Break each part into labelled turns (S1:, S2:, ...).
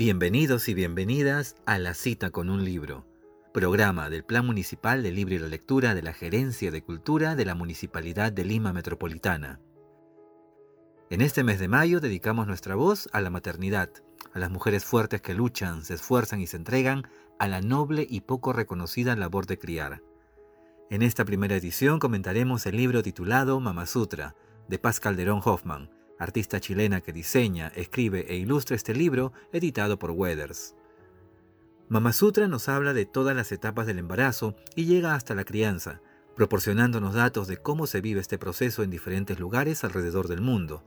S1: Bienvenidos y bienvenidas a La Cita con un Libro, programa del Plan Municipal de Libre y la Lectura de la Gerencia de Cultura de la Municipalidad de Lima Metropolitana. En este mes de mayo dedicamos nuestra voz a la maternidad, a las mujeres fuertes que luchan, se esfuerzan y se entregan a la noble y poco reconocida labor de criar. En esta primera edición comentaremos el libro titulado Mama Sutra, de Paz Calderón Hoffman, artista chilena que diseña, escribe e ilustra este libro editado por Weathers. Mama Sutra nos habla de todas las etapas del embarazo y llega hasta la crianza, proporcionándonos datos de cómo se vive este proceso en diferentes lugares alrededor del mundo.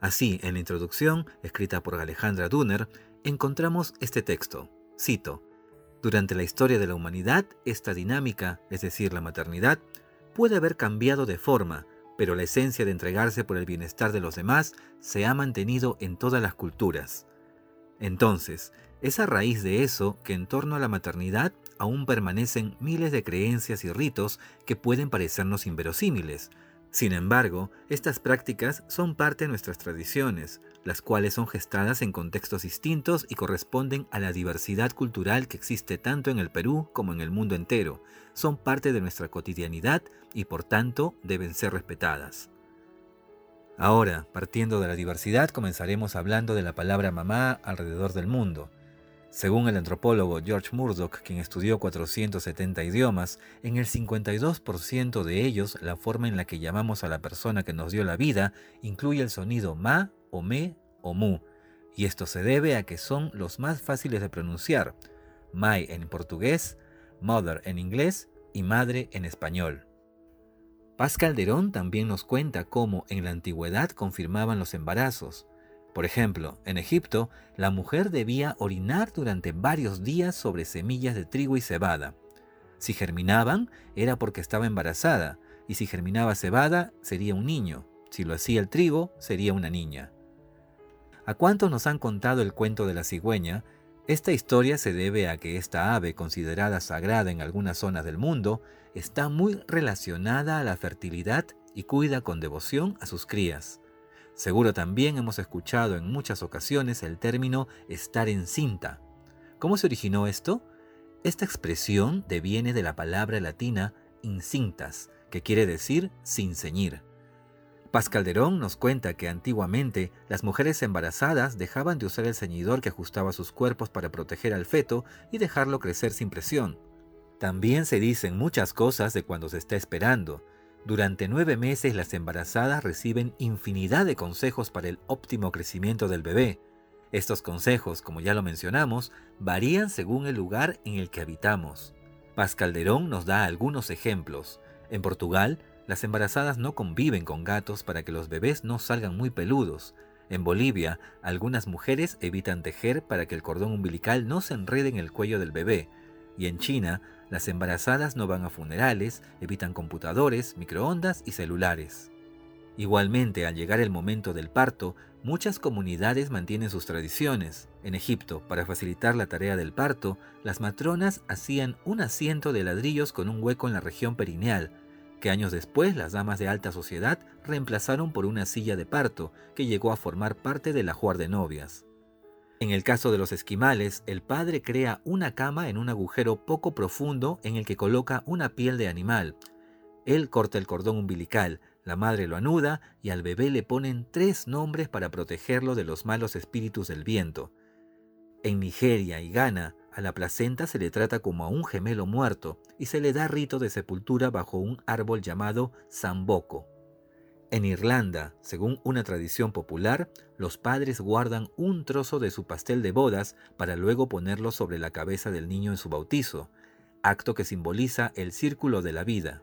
S1: Así, en la introducción, escrita por Alejandra Dunner, encontramos este texto. Cito, Durante la historia de la humanidad, esta dinámica, es decir, la maternidad, puede haber cambiado de forma, pero la esencia de entregarse por el bienestar de los demás se ha mantenido en todas las culturas. Entonces, es a raíz de eso que en torno a la maternidad aún permanecen miles de creencias y ritos que pueden parecernos inverosímiles. Sin embargo, estas prácticas son parte de nuestras tradiciones, las cuales son gestadas en contextos distintos y corresponden a la diversidad cultural que existe tanto en el Perú como en el mundo entero. Son parte de nuestra cotidianidad y por tanto deben ser respetadas. Ahora, partiendo de la diversidad, comenzaremos hablando de la palabra mamá alrededor del mundo. Según el antropólogo George Murdoch, quien estudió 470 idiomas, en el 52% de ellos la forma en la que llamamos a la persona que nos dio la vida incluye el sonido ma o me o mu, y esto se debe a que son los más fáciles de pronunciar, my en portugués, mother en inglés y madre en español. Paz Calderón también nos cuenta cómo en la antigüedad confirmaban los embarazos. Por ejemplo, en Egipto, la mujer debía orinar durante varios días sobre semillas de trigo y cebada. Si germinaban, era porque estaba embarazada, y si germinaba cebada, sería un niño. Si lo hacía el trigo, sería una niña. ¿A cuántos nos han contado el cuento de la cigüeña? Esta historia se debe a que esta ave, considerada sagrada en algunas zonas del mundo, está muy relacionada a la fertilidad y cuida con devoción a sus crías. Seguro también hemos escuchado en muchas ocasiones el término estar encinta. ¿Cómo se originó esto? Esta expresión deviene de la palabra latina incintas, que quiere decir sin ceñir. Paz Calderón nos cuenta que antiguamente las mujeres embarazadas dejaban de usar el ceñidor que ajustaba sus cuerpos para proteger al feto y dejarlo crecer sin presión. También se dicen muchas cosas de cuando se está esperando. Durante nueve meses las embarazadas reciben infinidad de consejos para el óptimo crecimiento del bebé. Estos consejos, como ya lo mencionamos, varían según el lugar en el que habitamos. Paz Calderón nos da algunos ejemplos. En Portugal, las embarazadas no conviven con gatos para que los bebés no salgan muy peludos. En Bolivia, algunas mujeres evitan tejer para que el cordón umbilical no se enrede en el cuello del bebé. Y en China, las embarazadas no van a funerales, evitan computadores, microondas y celulares. Igualmente, al llegar el momento del parto, muchas comunidades mantienen sus tradiciones. En Egipto, para facilitar la tarea del parto, las matronas hacían un asiento de ladrillos con un hueco en la región perineal, que años después las damas de alta sociedad reemplazaron por una silla de parto que llegó a formar parte del ajuar de novias. En el caso de los esquimales, el padre crea una cama en un agujero poco profundo en el que coloca una piel de animal. Él corta el cordón umbilical, la madre lo anuda y al bebé le ponen tres nombres para protegerlo de los malos espíritus del viento. En Nigeria y Ghana, a la placenta se le trata como a un gemelo muerto y se le da rito de sepultura bajo un árbol llamado Samboko. En Irlanda, según una tradición popular, los padres guardan un trozo de su pastel de bodas para luego ponerlo sobre la cabeza del niño en su bautizo, acto que simboliza el círculo de la vida.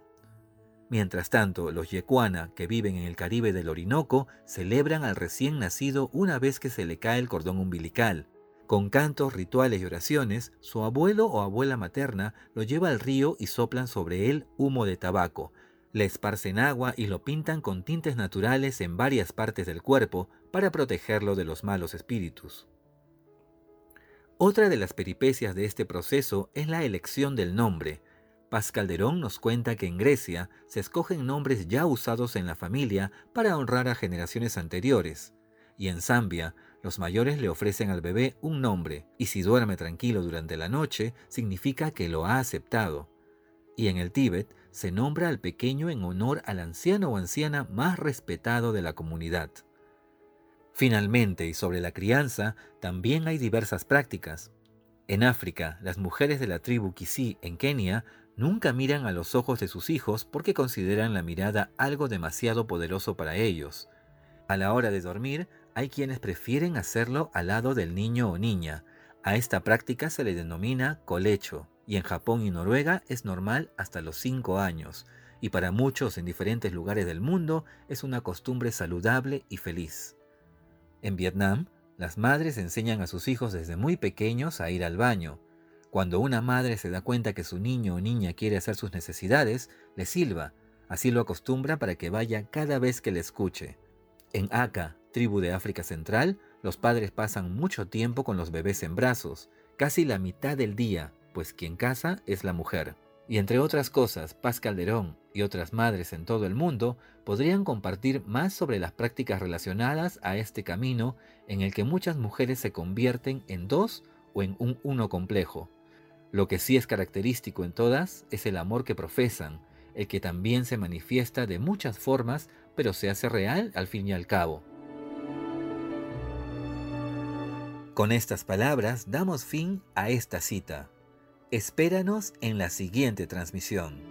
S1: Mientras tanto, los yecuana, que viven en el Caribe del Orinoco, celebran al recién nacido una vez que se le cae el cordón umbilical, con cantos, rituales y oraciones, su abuelo o abuela materna lo lleva al río y soplan sobre él humo de tabaco. Le esparcen agua y lo pintan con tintes naturales en varias partes del cuerpo para protegerlo de los malos espíritus. Otra de las peripecias de este proceso es la elección del nombre. Paz Calderón nos cuenta que en Grecia se escogen nombres ya usados en la familia para honrar a generaciones anteriores, y en Zambia los mayores le ofrecen al bebé un nombre, y si duerme tranquilo durante la noche, significa que lo ha aceptado. Y en el Tíbet se nombra al pequeño en honor al anciano o anciana más respetado de la comunidad. Finalmente, y sobre la crianza, también hay diversas prácticas. En África, las mujeres de la tribu Kisii en Kenia nunca miran a los ojos de sus hijos porque consideran la mirada algo demasiado poderoso para ellos. A la hora de dormir, hay quienes prefieren hacerlo al lado del niño o niña. A esta práctica se le denomina colecho, y en Japón y Noruega es normal hasta los 5 años, y para muchos en diferentes lugares del mundo es una costumbre saludable y feliz. En Vietnam, las madres enseñan a sus hijos desde muy pequeños a ir al baño. Cuando una madre se da cuenta que su niño o niña quiere hacer sus necesidades, le silba, así lo acostumbra para que vaya cada vez que le escuche. En Aka, tribu de África Central, los padres pasan mucho tiempo con los bebés en brazos, casi la mitad del día, pues quien casa es la mujer. Y entre otras cosas, Paz Calderón y otras madres en todo el mundo podrían compartir más sobre las prácticas relacionadas a este camino en el que muchas mujeres se convierten en dos o en un uno complejo. Lo que sí es característico en todas es el amor que profesan, el que también se manifiesta de muchas formas, pero se hace real al fin y al cabo. Con estas palabras damos fin a esta cita. Espéranos en la siguiente transmisión.